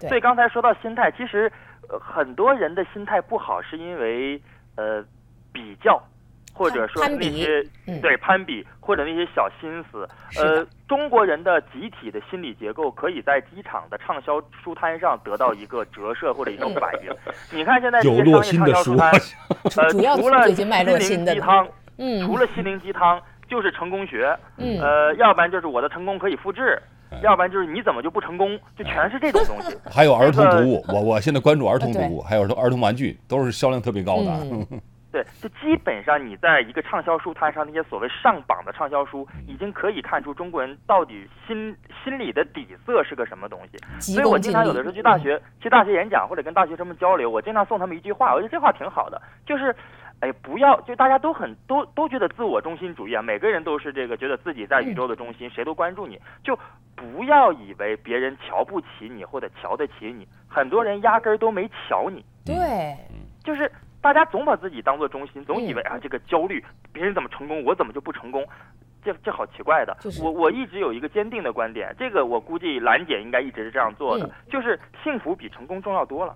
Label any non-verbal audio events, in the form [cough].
对。所以刚才说到心态，其实呃很多人的心态不好，是因为呃比较，或者说那些嗯。对攀比或者那些小心思。呃，中国人的集体的心理结构可以在机场的畅销书摊上得到一个折射或者一种反映。你看现在这有些洛心的商业畅销书摊，呃，除了最近卖洛心灵鸡汤，嗯，除了心灵鸡汤，就是成功学，嗯呃，要不然就是我的成功可以复制，要不然就是你怎么就不成功，就全是这种东西。[laughs] 还有儿童读物，我我现在关注儿童读物，还有儿童儿童玩具，都是销量特别高的。嗯 [laughs] 对，就基本上你在一个畅销书摊上，那些所谓上榜的畅销书，已经可以看出中国人到底心心里的底色是个什么东西。急所以我经常有的时候去大学、去大学演讲或者跟大学生们交流，我经常送他们一句话，我觉得这话挺好的，就是，哎，不要就大家都很都都觉得自我中心主义啊，每个人都是这个觉得自己在宇宙的中心，谁都关注你，就不要以为别人瞧不起你或者瞧得起你，很多人压根儿都没瞧你，对，就是大家总把自己当做中心，总以为嗯啊这个焦虑，别人怎么成功，我怎么就不成功？这这好奇怪的。就是我我一直有一个坚定的观点，这个我估计兰姐应该一直是这样做的，嗯就是幸福比成功重要多了。